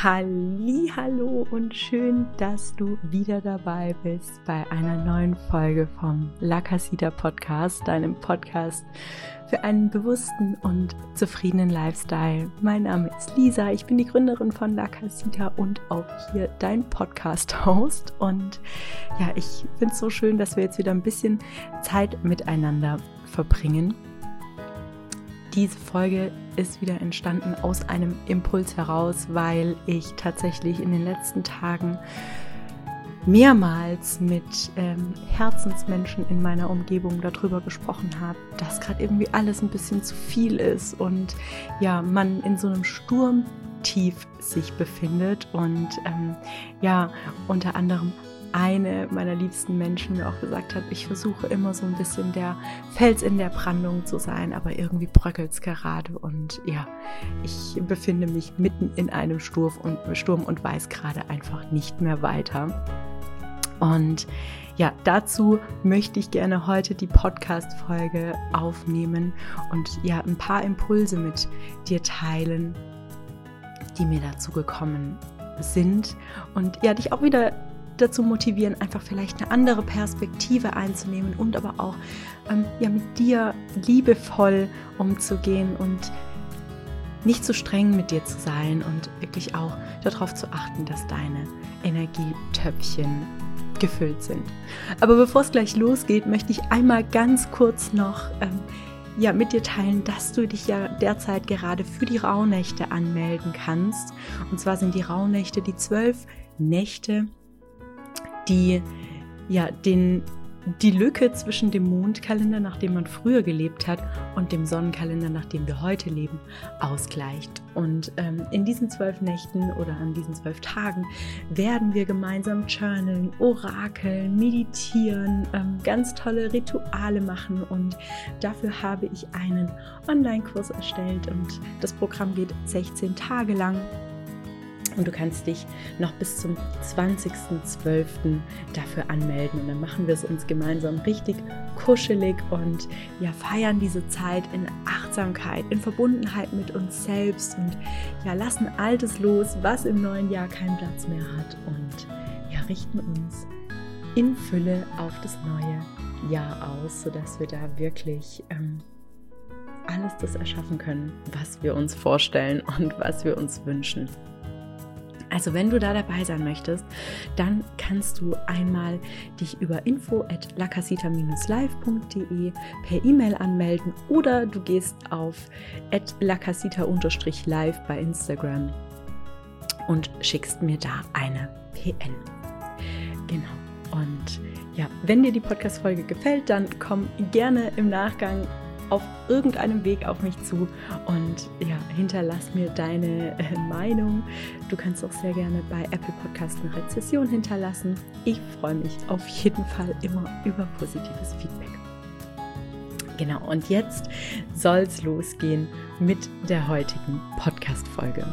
Hallo und schön, dass du wieder dabei bist bei einer neuen Folge vom La Casita Podcast, deinem Podcast für einen bewussten und zufriedenen Lifestyle. Mein Name ist Lisa, ich bin die Gründerin von La Casita und auch hier dein Podcast-Host. Und ja, ich finde es so schön, dass wir jetzt wieder ein bisschen Zeit miteinander verbringen. Diese Folge ist wieder entstanden aus einem Impuls heraus, weil ich tatsächlich in den letzten Tagen mehrmals mit ähm, Herzensmenschen in meiner Umgebung darüber gesprochen habe, dass gerade irgendwie alles ein bisschen zu viel ist und ja, man in so einem Sturmtief sich befindet und ähm, ja, unter anderem eine meiner liebsten Menschen mir auch gesagt hat, ich versuche immer so ein bisschen der Fels in der Brandung zu sein, aber irgendwie bröckelt es gerade und ja, ich befinde mich mitten in einem Sturm und, Sturm und weiß gerade einfach nicht mehr weiter. Und ja, dazu möchte ich gerne heute die Podcast-Folge aufnehmen und ja, ein paar Impulse mit dir teilen, die mir dazu gekommen sind und ja, dich auch wieder dazu motivieren, einfach vielleicht eine andere Perspektive einzunehmen und aber auch ähm, ja, mit dir liebevoll umzugehen und nicht zu streng mit dir zu sein und wirklich auch darauf zu achten, dass deine Energietöpfchen gefüllt sind. Aber bevor es gleich losgeht, möchte ich einmal ganz kurz noch ähm, ja, mit dir teilen, dass du dich ja derzeit gerade für die Rauhnächte anmelden kannst. Und zwar sind die Rauhnächte die zwölf Nächte, die ja den die Lücke zwischen dem Mondkalender, nach dem man früher gelebt hat, und dem Sonnenkalender, nach dem wir heute leben, ausgleicht. Und ähm, in diesen zwölf Nächten oder an diesen zwölf Tagen werden wir gemeinsam journalen, orakeln, meditieren, ähm, ganz tolle Rituale machen. Und dafür habe ich einen Online-Kurs erstellt und das Programm geht 16 Tage lang und du kannst dich noch bis zum 20.12. dafür anmelden. Und dann machen wir es uns gemeinsam richtig kuschelig und ja, feiern diese Zeit in Achtsamkeit, in Verbundenheit mit uns selbst und ja, lassen Altes los, was im neuen Jahr keinen Platz mehr hat und ja, richten uns in Fülle auf das neue Jahr aus, sodass wir da wirklich ähm, alles das erschaffen können, was wir uns vorstellen und was wir uns wünschen. Also wenn du da dabei sein möchtest, dann kannst du einmal dich über info at lacasita-live.de per E-Mail anmelden oder du gehst auf at lacasita-live bei Instagram und schickst mir da eine PN. Genau. Und ja, wenn dir die Podcast-Folge gefällt, dann komm gerne im Nachgang auf irgendeinem Weg auf mich zu und ja, hinterlass mir deine äh, Meinung. Du kannst auch sehr gerne bei Apple Podcast eine Rezession hinterlassen. Ich freue mich auf jeden Fall immer über positives Feedback. Genau, und jetzt soll es losgehen mit der heutigen Podcast-Folge.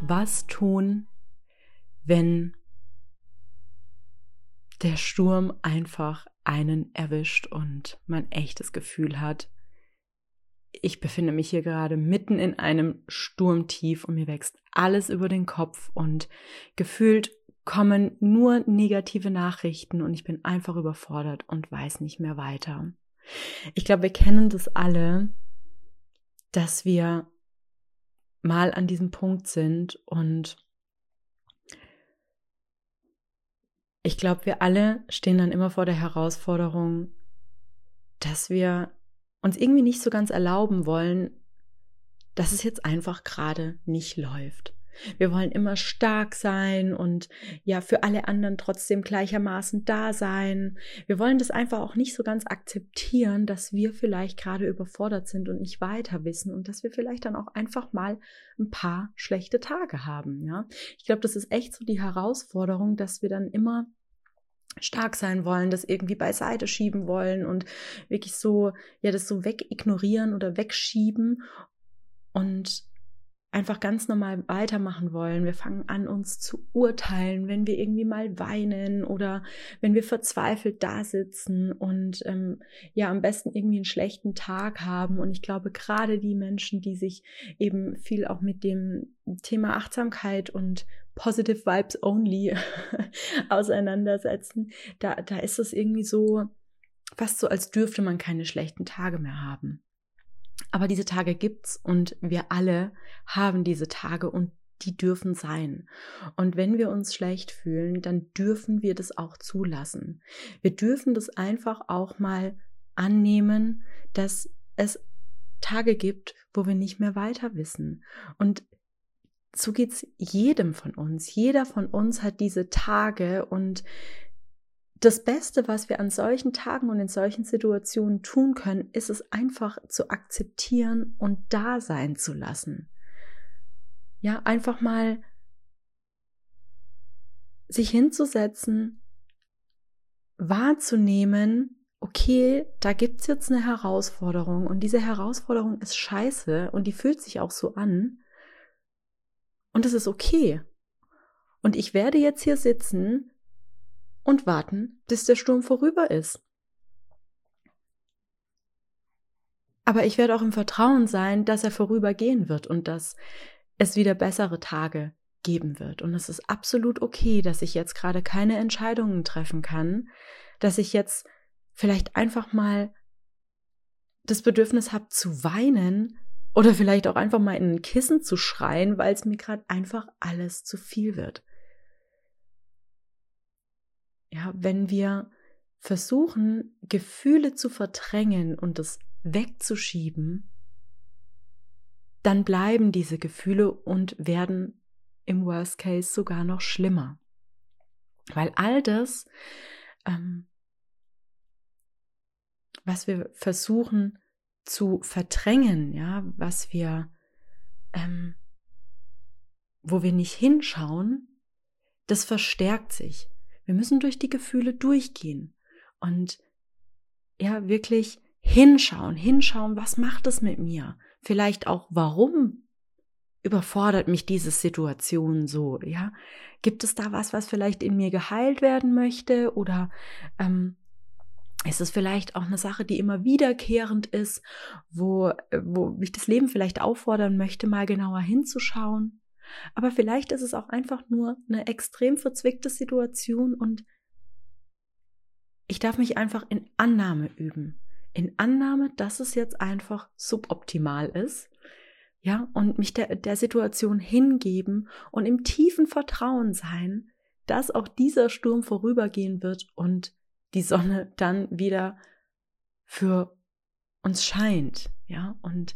Was tun, wenn der Sturm einfach einen erwischt und man echtes Gefühl hat, ich befinde mich hier gerade mitten in einem Sturmtief und mir wächst alles über den Kopf und gefühlt kommen nur negative Nachrichten und ich bin einfach überfordert und weiß nicht mehr weiter. Ich glaube, wir kennen das alle, dass wir mal an diesem Punkt sind. Und ich glaube, wir alle stehen dann immer vor der Herausforderung, dass wir uns irgendwie nicht so ganz erlauben wollen, dass es jetzt einfach gerade nicht läuft. Wir wollen immer stark sein und ja, für alle anderen trotzdem gleichermaßen da sein. Wir wollen das einfach auch nicht so ganz akzeptieren, dass wir vielleicht gerade überfordert sind und nicht weiter wissen und dass wir vielleicht dann auch einfach mal ein paar schlechte Tage haben, ja. Ich glaube, das ist echt so die Herausforderung, dass wir dann immer stark sein wollen, das irgendwie beiseite schieben wollen und wirklich so, ja, das so wegignorieren oder wegschieben und einfach ganz normal weitermachen wollen. Wir fangen an, uns zu urteilen, wenn wir irgendwie mal weinen oder wenn wir verzweifelt da sitzen und ähm, ja am besten irgendwie einen schlechten Tag haben. Und ich glaube, gerade die Menschen, die sich eben viel auch mit dem Thema Achtsamkeit und Positive Vibes Only auseinandersetzen, da, da ist es irgendwie so fast so, als dürfte man keine schlechten Tage mehr haben. Aber diese Tage gibt's und wir alle haben diese Tage und die dürfen sein. Und wenn wir uns schlecht fühlen, dann dürfen wir das auch zulassen. Wir dürfen das einfach auch mal annehmen, dass es Tage gibt, wo wir nicht mehr weiter wissen. Und so geht's jedem von uns. Jeder von uns hat diese Tage und das Beste, was wir an solchen Tagen und in solchen Situationen tun können, ist es einfach zu akzeptieren und da sein zu lassen. Ja, einfach mal sich hinzusetzen, wahrzunehmen, okay, da gibt's jetzt eine Herausforderung und diese Herausforderung ist scheiße und die fühlt sich auch so an. Und es ist okay. Und ich werde jetzt hier sitzen und warten, bis der Sturm vorüber ist. Aber ich werde auch im Vertrauen sein, dass er vorübergehen wird und dass es wieder bessere Tage geben wird. Und es ist absolut okay, dass ich jetzt gerade keine Entscheidungen treffen kann, dass ich jetzt vielleicht einfach mal das Bedürfnis habe zu weinen oder vielleicht auch einfach mal in ein Kissen zu schreien, weil es mir gerade einfach alles zu viel wird. Ja, wenn wir versuchen, Gefühle zu verdrängen und es wegzuschieben, dann bleiben diese Gefühle und werden im Worst Case sogar noch schlimmer. Weil all das, ähm, was wir versuchen zu verdrängen, ja, was wir, ähm, wo wir nicht hinschauen, das verstärkt sich. Wir müssen durch die Gefühle durchgehen und ja, wirklich hinschauen, hinschauen, was macht es mit mir? Vielleicht auch, warum überfordert mich diese Situation so, ja? Gibt es da was, was vielleicht in mir geheilt werden möchte oder ähm, ist es vielleicht auch eine Sache, die immer wiederkehrend ist, wo, wo mich das Leben vielleicht auffordern möchte, mal genauer hinzuschauen? Aber vielleicht ist es auch einfach nur eine extrem verzwickte Situation und ich darf mich einfach in Annahme üben. In Annahme, dass es jetzt einfach suboptimal ist. Ja, und mich der, der Situation hingeben und im tiefen Vertrauen sein, dass auch dieser Sturm vorübergehen wird und die Sonne dann wieder für uns scheint. Ja, und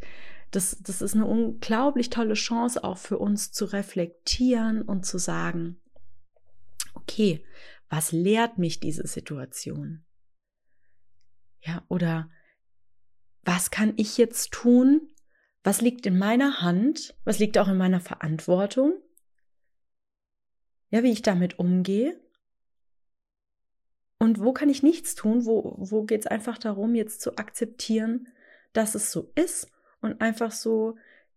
das, das ist eine unglaublich tolle Chance auch für uns zu reflektieren und zu sagen, okay, was lehrt mich diese Situation? Ja, oder was kann ich jetzt tun? Was liegt in meiner Hand? Was liegt auch in meiner Verantwortung? Ja, wie ich damit umgehe. Und wo kann ich nichts tun? Wo, wo geht es einfach darum, jetzt zu akzeptieren, dass es so ist und einfach so,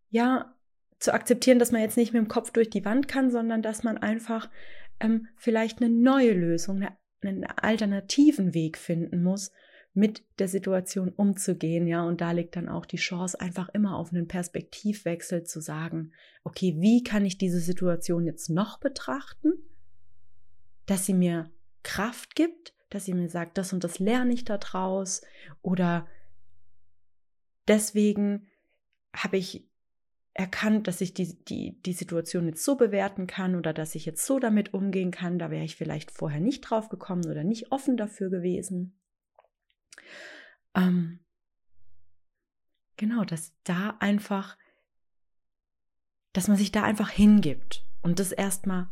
ja, zu akzeptieren, dass man jetzt nicht mit dem Kopf durch die Wand kann, sondern dass man einfach ähm, vielleicht eine neue Lösung, eine, einen alternativen Weg finden muss, mit der Situation umzugehen, ja, und da liegt dann auch die Chance, einfach immer auf einen Perspektivwechsel zu sagen, okay, wie kann ich diese Situation jetzt noch betrachten, dass sie mir Kraft gibt, dass sie mir sagt, das und das lerne ich da draus oder deswegen habe ich erkannt, dass ich die, die, die Situation jetzt so bewerten kann oder dass ich jetzt so damit umgehen kann. Da wäre ich vielleicht vorher nicht drauf gekommen oder nicht offen dafür gewesen. Ähm, genau, dass da einfach, dass man sich da einfach hingibt und das erstmal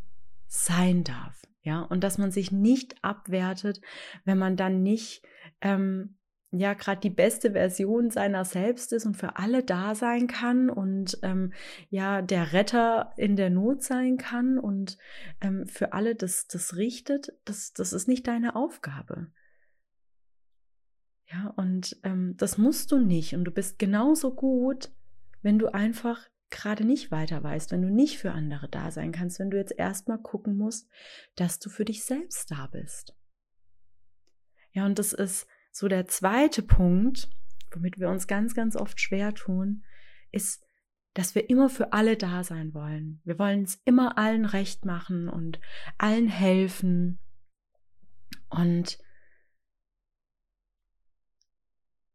sein darf. Ja, und dass man sich nicht abwertet, wenn man dann nicht ähm, ja gerade die beste Version seiner selbst ist und für alle da sein kann und ähm, ja der Retter in der Not sein kann und ähm, für alle das, das richtet, das, das ist nicht deine Aufgabe. Ja, und ähm, das musst du nicht. Und du bist genauso gut, wenn du einfach gerade nicht weiter weißt, wenn du nicht für andere da sein kannst, wenn du jetzt erstmal gucken musst, dass du für dich selbst da bist. Ja, und das ist so der zweite Punkt, womit wir uns ganz, ganz oft schwer tun, ist, dass wir immer für alle da sein wollen. Wir wollen es immer allen recht machen und allen helfen. Und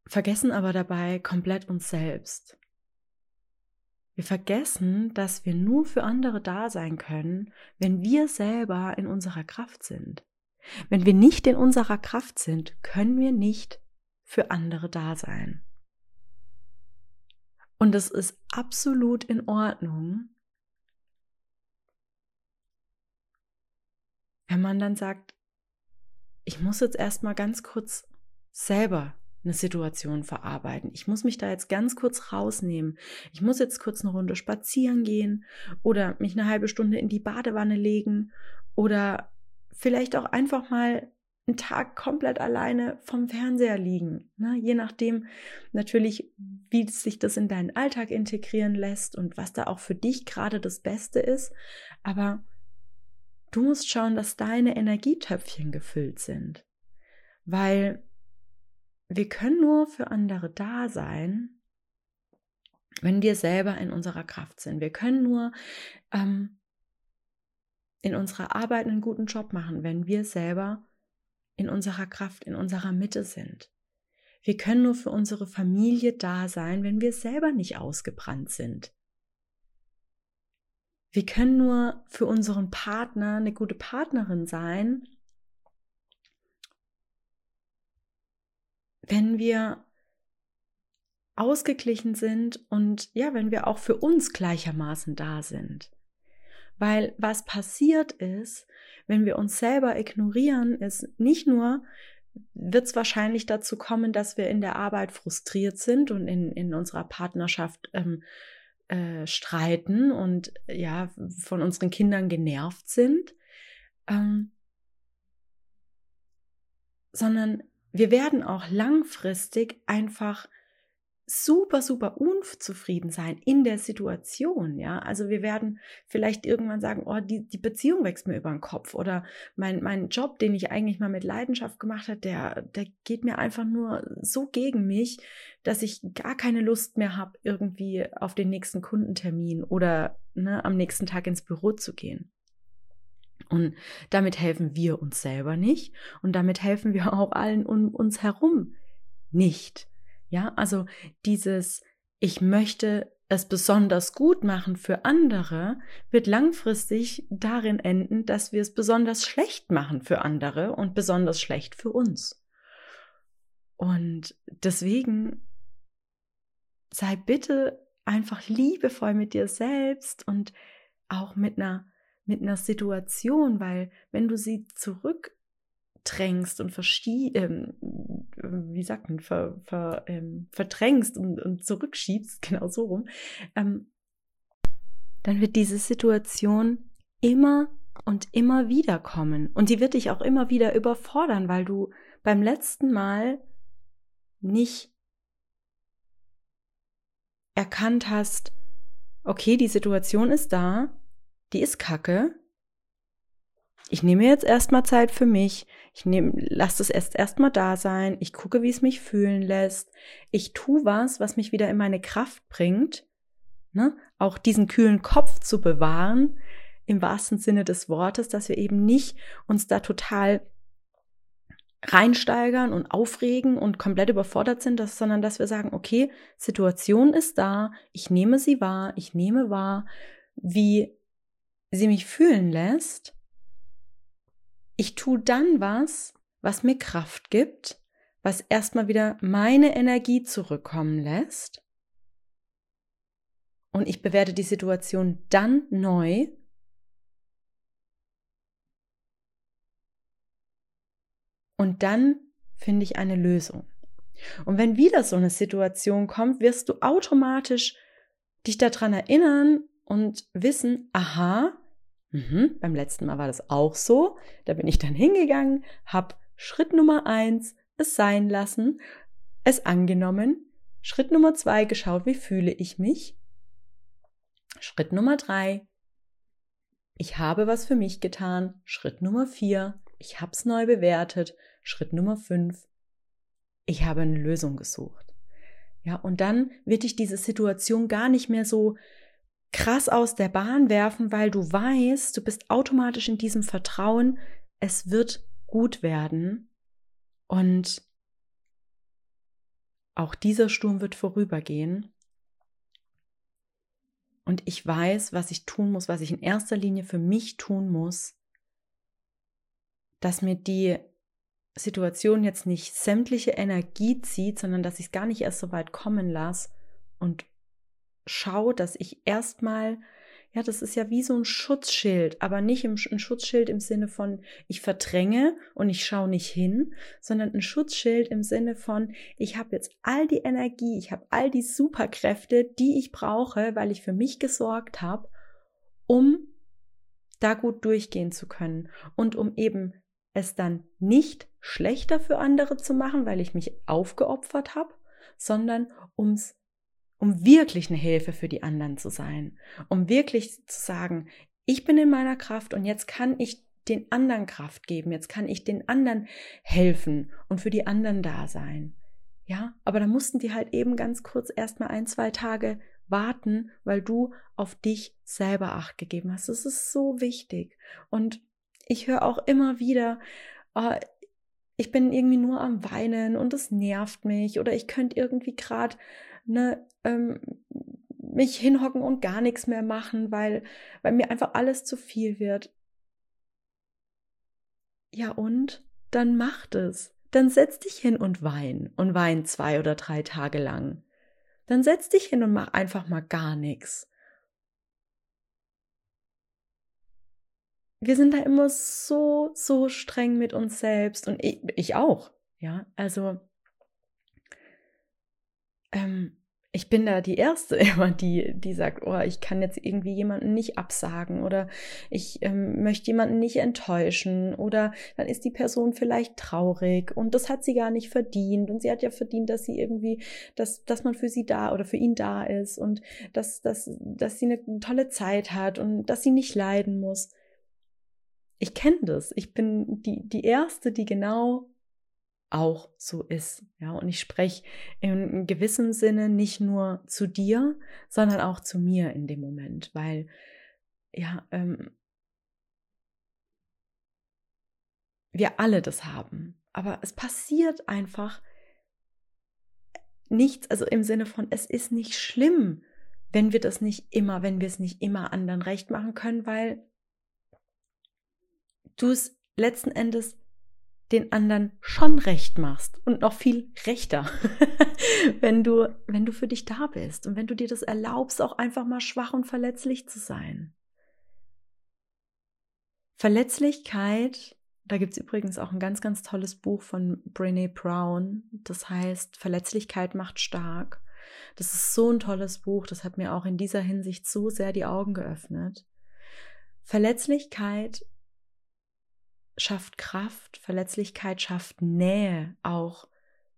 vergessen aber dabei komplett uns selbst. Wir vergessen, dass wir nur für andere da sein können, wenn wir selber in unserer Kraft sind. Wenn wir nicht in unserer Kraft sind, können wir nicht für andere da sein. Und es ist absolut in Ordnung, wenn man dann sagt, ich muss jetzt erstmal ganz kurz selber eine Situation verarbeiten. Ich muss mich da jetzt ganz kurz rausnehmen. Ich muss jetzt kurz eine Runde spazieren gehen oder mich eine halbe Stunde in die Badewanne legen oder vielleicht auch einfach mal einen Tag komplett alleine vom Fernseher liegen. Ne? Je nachdem natürlich, wie sich das in deinen Alltag integrieren lässt und was da auch für dich gerade das Beste ist. Aber du musst schauen, dass deine Energietöpfchen gefüllt sind. Weil wir können nur für andere da sein, wenn wir selber in unserer Kraft sind. Wir können nur ähm, in unserer Arbeit einen guten Job machen, wenn wir selber in unserer Kraft, in unserer Mitte sind. Wir können nur für unsere Familie da sein, wenn wir selber nicht ausgebrannt sind. Wir können nur für unseren Partner eine gute Partnerin sein, wenn wir ausgeglichen sind und ja, wenn wir auch für uns gleichermaßen da sind. Weil was passiert ist, wenn wir uns selber ignorieren, ist nicht nur, wird es wahrscheinlich dazu kommen, dass wir in der Arbeit frustriert sind und in, in unserer Partnerschaft ähm, äh, streiten und ja, von unseren Kindern genervt sind, ähm, sondern wir werden auch langfristig einfach super, super unzufrieden sein in der Situation, ja. Also wir werden vielleicht irgendwann sagen, oh, die, die Beziehung wächst mir über den Kopf oder mein, mein Job, den ich eigentlich mal mit Leidenschaft gemacht habe, der, der geht mir einfach nur so gegen mich, dass ich gar keine Lust mehr habe, irgendwie auf den nächsten Kundentermin oder ne, am nächsten Tag ins Büro zu gehen. Und damit helfen wir uns selber nicht und damit helfen wir auch allen um uns herum nicht. Ja, also dieses, ich möchte es besonders gut machen für andere, wird langfristig darin enden, dass wir es besonders schlecht machen für andere und besonders schlecht für uns. Und deswegen sei bitte einfach liebevoll mit dir selbst und auch mit einer mit einer Situation, weil wenn du sie zurückdrängst und verschie ähm, wie sagt man, ver, ver, ähm, verdrängst und, und zurückschiebst, genau so rum, ähm, dann wird diese Situation immer und immer wieder kommen. Und die wird dich auch immer wieder überfordern, weil du beim letzten Mal nicht erkannt hast, okay, die Situation ist da, die ist kacke. Ich nehme jetzt erstmal Zeit für mich. Ich nehme, lasse es erst erstmal da sein. Ich gucke, wie es mich fühlen lässt. Ich tue was, was mich wieder in meine Kraft bringt. Ne? Auch diesen kühlen Kopf zu bewahren, im wahrsten Sinne des Wortes, dass wir eben nicht uns da total reinsteigern und aufregen und komplett überfordert sind, dass, sondern dass wir sagen, okay, Situation ist da, ich nehme sie wahr, ich nehme wahr, wie sie mich fühlen lässt, ich tue dann was, was mir Kraft gibt, was erstmal wieder meine Energie zurückkommen lässt. Und ich bewerte die Situation dann neu. Und dann finde ich eine Lösung. Und wenn wieder so eine Situation kommt, wirst du automatisch dich daran erinnern und wissen, aha, Mhm, beim letzten Mal war das auch so. Da bin ich dann hingegangen, habe Schritt Nummer eins es sein lassen, es angenommen. Schritt Nummer zwei geschaut, wie fühle ich mich. Schritt Nummer drei, ich habe was für mich getan. Schritt Nummer vier, ich habe es neu bewertet. Schritt Nummer fünf, ich habe eine Lösung gesucht. Ja, und dann wird dich diese Situation gar nicht mehr so krass aus der Bahn werfen, weil du weißt, du bist automatisch in diesem Vertrauen, es wird gut werden und auch dieser Sturm wird vorübergehen. Und ich weiß, was ich tun muss, was ich in erster Linie für mich tun muss, dass mir die Situation jetzt nicht sämtliche Energie zieht, sondern dass ich es gar nicht erst so weit kommen lasse und schaue, dass ich erstmal, ja, das ist ja wie so ein Schutzschild, aber nicht ein Schutzschild im Sinne von, ich verdränge und ich schaue nicht hin, sondern ein Schutzschild im Sinne von, ich habe jetzt all die Energie, ich habe all die Superkräfte, die ich brauche, weil ich für mich gesorgt habe, um da gut durchgehen zu können. Und um eben es dann nicht schlechter für andere zu machen, weil ich mich aufgeopfert habe, sondern ums um wirklich eine Hilfe für die anderen zu sein, um wirklich zu sagen, ich bin in meiner Kraft und jetzt kann ich den anderen Kraft geben, jetzt kann ich den anderen helfen und für die anderen da sein. Ja, aber da mussten die halt eben ganz kurz erstmal ein, zwei Tage warten, weil du auf dich selber Acht gegeben hast. Das ist so wichtig. Und ich höre auch immer wieder, oh, ich bin irgendwie nur am Weinen und es nervt mich oder ich könnte irgendwie gerade ne, ähm, mich hinhocken und gar nichts mehr machen, weil, weil mir einfach alles zu viel wird. Ja und? Dann macht es. Dann setz dich hin und wein und wein zwei oder drei Tage lang. Dann setz dich hin und mach einfach mal gar nichts. wir sind da immer so, so streng mit uns selbst und ich, ich auch. Ja, also ähm, ich bin da die Erste immer, die, die sagt, oh, ich kann jetzt irgendwie jemanden nicht absagen oder ich ähm, möchte jemanden nicht enttäuschen oder dann ist die Person vielleicht traurig und das hat sie gar nicht verdient und sie hat ja verdient, dass sie irgendwie, dass, dass man für sie da oder für ihn da ist und dass, dass, dass sie eine tolle Zeit hat und dass sie nicht leiden muss ich kenne das. Ich bin die, die Erste, die genau auch so ist. Ja, und ich spreche in gewissem Sinne nicht nur zu dir, sondern auch zu mir in dem Moment, weil ja, ähm, wir alle das haben. Aber es passiert einfach nichts, also im Sinne von, es ist nicht schlimm, wenn wir das nicht immer, wenn wir es nicht immer anderen recht machen können, weil du es letzten Endes den anderen schon recht machst und noch viel rechter, wenn du, wenn du für dich da bist und wenn du dir das erlaubst, auch einfach mal schwach und verletzlich zu sein. Verletzlichkeit, da gibt es übrigens auch ein ganz, ganz tolles Buch von Brene Brown, das heißt Verletzlichkeit macht stark. Das ist so ein tolles Buch, das hat mir auch in dieser Hinsicht so sehr die Augen geöffnet. Verletzlichkeit schafft Kraft, Verletzlichkeit schafft Nähe auch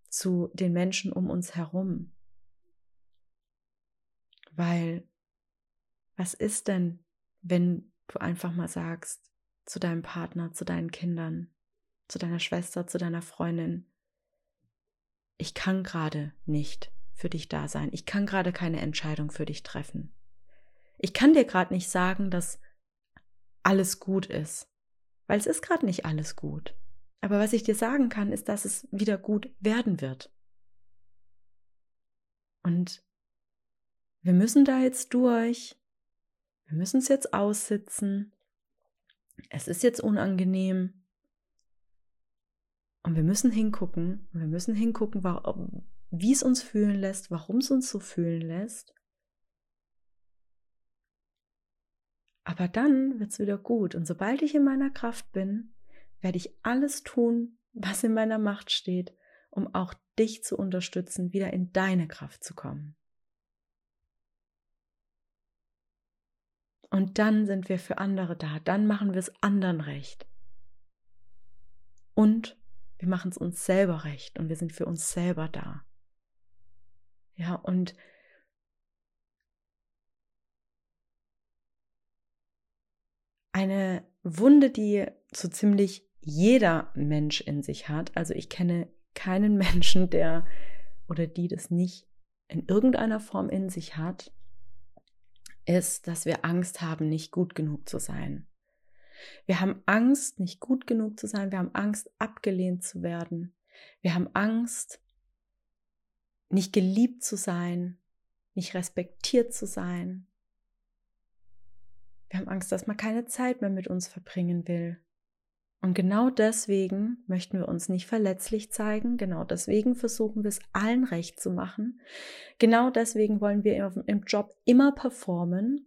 zu den Menschen um uns herum. Weil, was ist denn, wenn du einfach mal sagst zu deinem Partner, zu deinen Kindern, zu deiner Schwester, zu deiner Freundin, ich kann gerade nicht für dich da sein, ich kann gerade keine Entscheidung für dich treffen. Ich kann dir gerade nicht sagen, dass alles gut ist weil es ist gerade nicht alles gut. Aber was ich dir sagen kann, ist, dass es wieder gut werden wird. Und wir müssen da jetzt durch. Wir müssen es jetzt aussitzen. Es ist jetzt unangenehm. Und wir müssen hingucken. Wir müssen hingucken, wie es uns fühlen lässt, warum es uns so fühlen lässt. Aber dann wird es wieder gut. Und sobald ich in meiner Kraft bin, werde ich alles tun, was in meiner Macht steht, um auch dich zu unterstützen, wieder in deine Kraft zu kommen. Und dann sind wir für andere da. Dann machen wir es anderen recht. Und wir machen es uns selber recht und wir sind für uns selber da. Ja, und eine Wunde, die so ziemlich jeder Mensch in sich hat. Also ich kenne keinen Menschen, der oder die das nicht in irgendeiner Form in sich hat, ist, dass wir Angst haben, nicht gut genug zu sein. Wir haben Angst, nicht gut genug zu sein. Wir haben Angst, abgelehnt zu werden. Wir haben Angst, nicht geliebt zu sein, nicht respektiert zu sein. Wir haben Angst, dass man keine Zeit mehr mit uns verbringen will. Und genau deswegen möchten wir uns nicht verletzlich zeigen. Genau deswegen versuchen wir es allen recht zu machen. Genau deswegen wollen wir im Job immer performen.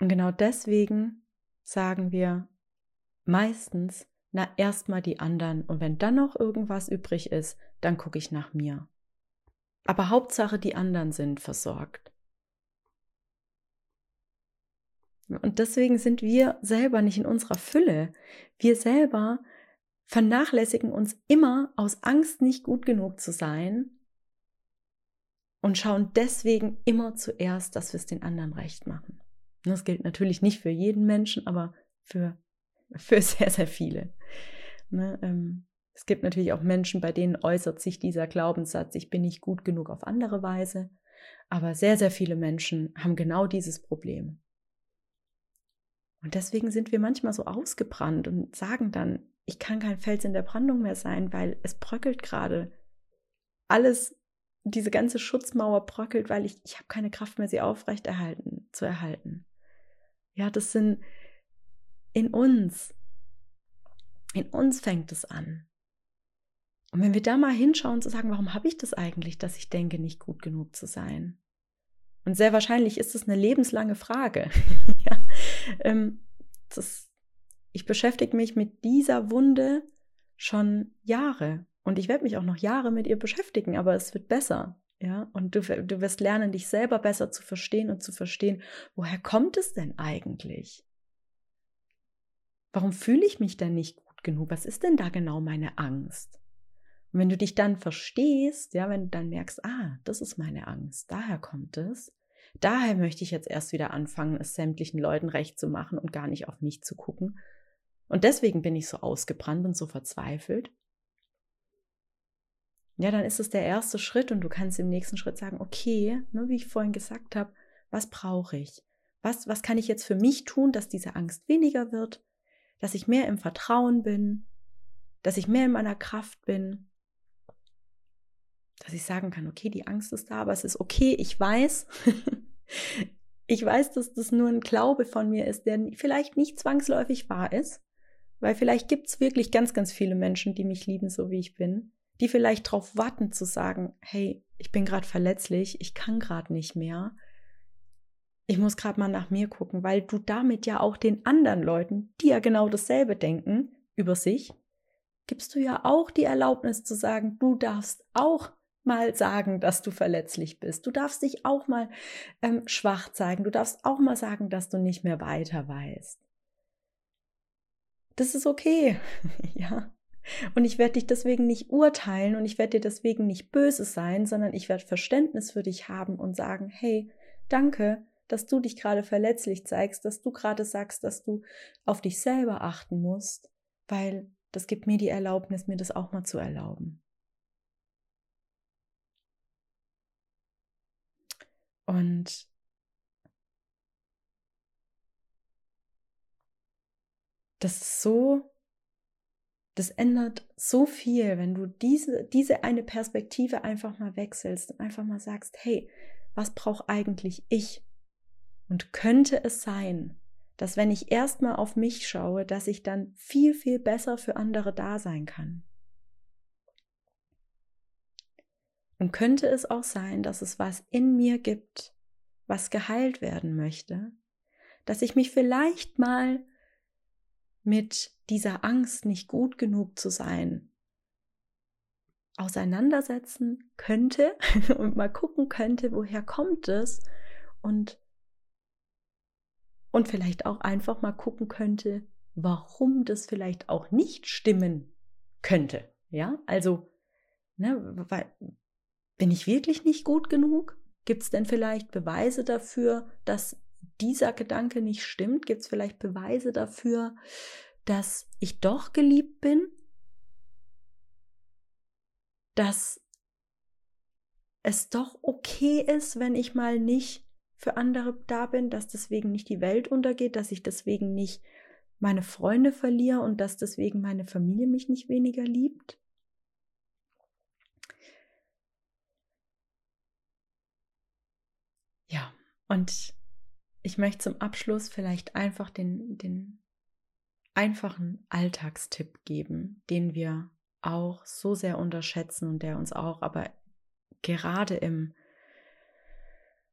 Und genau deswegen sagen wir meistens, na erstmal die anderen. Und wenn dann noch irgendwas übrig ist, dann gucke ich nach mir. Aber Hauptsache, die anderen sind versorgt. Und deswegen sind wir selber nicht in unserer Fülle. Wir selber vernachlässigen uns immer aus Angst, nicht gut genug zu sein und schauen deswegen immer zuerst, dass wir es den anderen recht machen. Das gilt natürlich nicht für jeden Menschen, aber für, für sehr, sehr viele. Ne, ähm, es gibt natürlich auch Menschen, bei denen äußert sich dieser Glaubenssatz, ich bin nicht gut genug auf andere Weise. Aber sehr, sehr viele Menschen haben genau dieses Problem. Und deswegen sind wir manchmal so ausgebrannt und sagen dann, ich kann kein Fels in der Brandung mehr sein, weil es bröckelt gerade. Alles, diese ganze Schutzmauer bröckelt, weil ich, ich habe keine Kraft mehr, sie aufrechterhalten, zu erhalten. Ja, das sind in uns. In uns fängt es an. Und wenn wir da mal hinschauen, zu sagen, warum habe ich das eigentlich, dass ich denke, nicht gut genug zu sein? Und sehr wahrscheinlich ist es eine lebenslange Frage. ja. ähm, das, ich beschäftige mich mit dieser Wunde schon Jahre. Und ich werde mich auch noch Jahre mit ihr beschäftigen, aber es wird besser. Ja, und du, du wirst lernen, dich selber besser zu verstehen und zu verstehen, woher kommt es denn eigentlich? Warum fühle ich mich denn nicht gut genug? Was ist denn da genau meine Angst? Und wenn du dich dann verstehst, ja, wenn du dann merkst, ah, das ist meine Angst, daher kommt es, daher möchte ich jetzt erst wieder anfangen, es sämtlichen Leuten recht zu machen und gar nicht auf mich zu gucken. Und deswegen bin ich so ausgebrannt und so verzweifelt. Ja, dann ist es der erste Schritt und du kannst im nächsten Schritt sagen, okay, ne, wie ich vorhin gesagt habe, was brauche ich? Was, was kann ich jetzt für mich tun, dass diese Angst weniger wird, dass ich mehr im Vertrauen bin, dass ich mehr in meiner Kraft bin, dass ich sagen kann, okay, die Angst ist da, aber es ist okay, ich weiß, ich weiß, dass das nur ein Glaube von mir ist, der vielleicht nicht zwangsläufig wahr ist, weil vielleicht gibt es wirklich ganz, ganz viele Menschen, die mich lieben, so wie ich bin, die vielleicht darauf warten zu sagen, hey, ich bin gerade verletzlich, ich kann gerade nicht mehr, ich muss gerade mal nach mir gucken, weil du damit ja auch den anderen Leuten, die ja genau dasselbe denken über sich, gibst du ja auch die Erlaubnis zu sagen, du darfst auch mal sagen, dass du verletzlich bist. Du darfst dich auch mal ähm, schwach zeigen. Du darfst auch mal sagen, dass du nicht mehr weiter weißt. Das ist okay, ja. Und ich werde dich deswegen nicht urteilen und ich werde dir deswegen nicht böse sein, sondern ich werde Verständnis für dich haben und sagen, hey, danke, dass du dich gerade verletzlich zeigst, dass du gerade sagst, dass du auf dich selber achten musst, weil das gibt mir die Erlaubnis, mir das auch mal zu erlauben. Und das ist so, das ändert so viel, wenn du diese, diese eine Perspektive einfach mal wechselst und einfach mal sagst, hey, was brauche eigentlich ich? Und könnte es sein, dass wenn ich erstmal auf mich schaue, dass ich dann viel, viel besser für andere da sein kann? Und könnte es auch sein, dass es was in mir gibt, was geheilt werden möchte, dass ich mich vielleicht mal mit dieser Angst, nicht gut genug zu sein, auseinandersetzen könnte und mal gucken könnte, woher kommt es und und vielleicht auch einfach mal gucken könnte, warum das vielleicht auch nicht stimmen könnte. Ja, also, ne, weil, bin ich wirklich nicht gut genug? Gibt es denn vielleicht Beweise dafür, dass dieser Gedanke nicht stimmt? Gibt es vielleicht Beweise dafür, dass ich doch geliebt bin? Dass es doch okay ist, wenn ich mal nicht für andere da bin, dass deswegen nicht die Welt untergeht, dass ich deswegen nicht meine Freunde verliere und dass deswegen meine Familie mich nicht weniger liebt? Ja, und ich möchte zum Abschluss vielleicht einfach den, den einfachen Alltagstipp geben, den wir auch so sehr unterschätzen und der uns auch aber gerade im,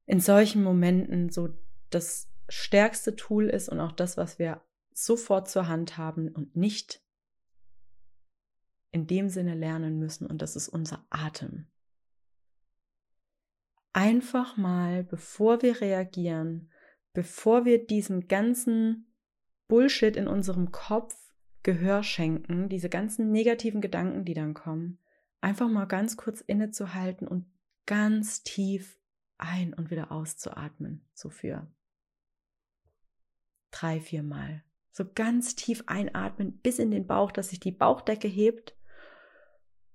in solchen Momenten so das stärkste Tool ist und auch das, was wir sofort zur Hand haben und nicht in dem Sinne lernen müssen, und das ist unser Atem. Einfach mal, bevor wir reagieren, bevor wir diesem ganzen Bullshit in unserem Kopf Gehör schenken, diese ganzen negativen Gedanken, die dann kommen, einfach mal ganz kurz innezuhalten und ganz tief ein- und wieder auszuatmen. So für drei, vier Mal. So ganz tief einatmen bis in den Bauch, dass sich die Bauchdecke hebt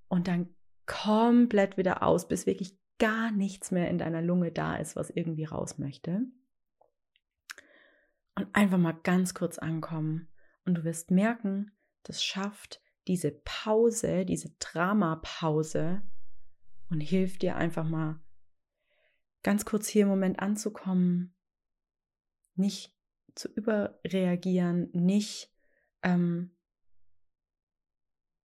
und dann komplett wieder aus, bis wirklich gar nichts mehr in deiner Lunge da ist, was irgendwie raus möchte. Und einfach mal ganz kurz ankommen und du wirst merken, das schafft diese Pause, diese Dramapause und hilft dir einfach mal ganz kurz hier im Moment anzukommen, nicht zu überreagieren, nicht ähm,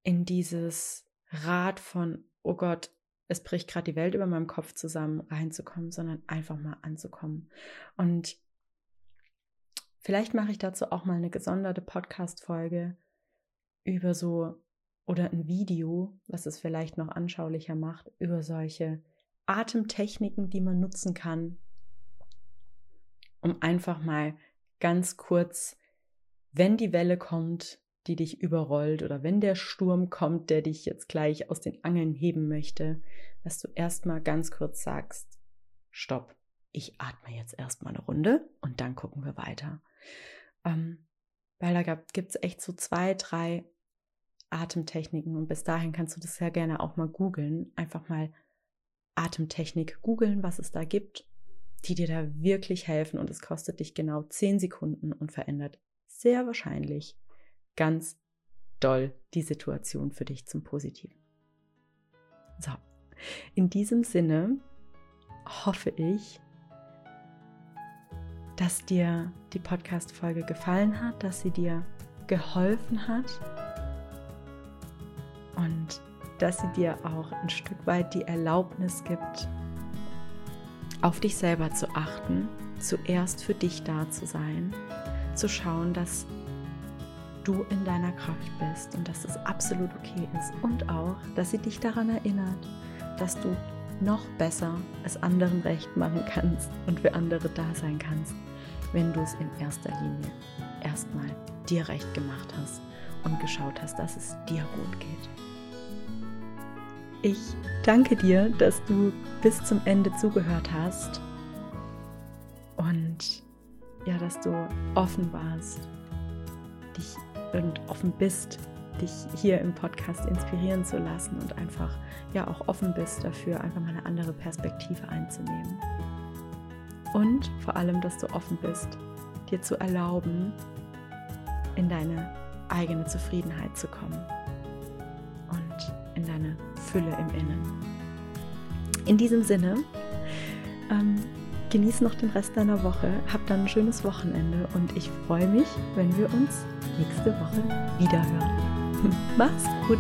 in dieses Rad von, oh Gott, es bricht gerade die Welt über meinem Kopf zusammen, reinzukommen, sondern einfach mal anzukommen. Und vielleicht mache ich dazu auch mal eine gesonderte Podcast-Folge über so oder ein Video, was es vielleicht noch anschaulicher macht, über solche Atemtechniken, die man nutzen kann, um einfach mal ganz kurz, wenn die Welle kommt, die dich überrollt oder wenn der Sturm kommt, der dich jetzt gleich aus den Angeln heben möchte, dass du erstmal ganz kurz sagst, stopp, ich atme jetzt erstmal eine Runde und dann gucken wir weiter. Ähm, weil da gibt es echt so zwei, drei Atemtechniken und bis dahin kannst du das sehr gerne auch mal googeln. Einfach mal Atemtechnik googeln, was es da gibt die dir da wirklich helfen und es kostet dich genau 10 Sekunden und verändert sehr wahrscheinlich ganz doll die Situation für dich zum Positiven. So, in diesem Sinne hoffe ich, dass dir die Podcast-Folge gefallen hat, dass sie dir geholfen hat und dass sie dir auch ein Stück weit die Erlaubnis gibt, auf dich selber zu achten, zuerst für dich da zu sein, zu schauen, dass du in deiner Kraft bist und dass es absolut okay ist und auch, dass sie dich daran erinnert, dass du noch besser es anderen recht machen kannst und für andere da sein kannst, wenn du es in erster Linie erstmal dir recht gemacht hast und geschaut hast, dass es dir gut geht. Ich danke dir, dass du bis zum Ende zugehört hast und ja, dass du offen warst, dich und offen bist, dich hier im Podcast inspirieren zu lassen und einfach ja auch offen bist dafür, einfach mal eine andere Perspektive einzunehmen. Und vor allem, dass du offen bist, dir zu erlauben, in deine eigene Zufriedenheit zu kommen und in deine Fülle im Innen. In diesem Sinne, ähm, genieß noch den Rest deiner Woche, hab dann ein schönes Wochenende und ich freue mich, wenn wir uns nächste Woche wiederhören. Mach's gut!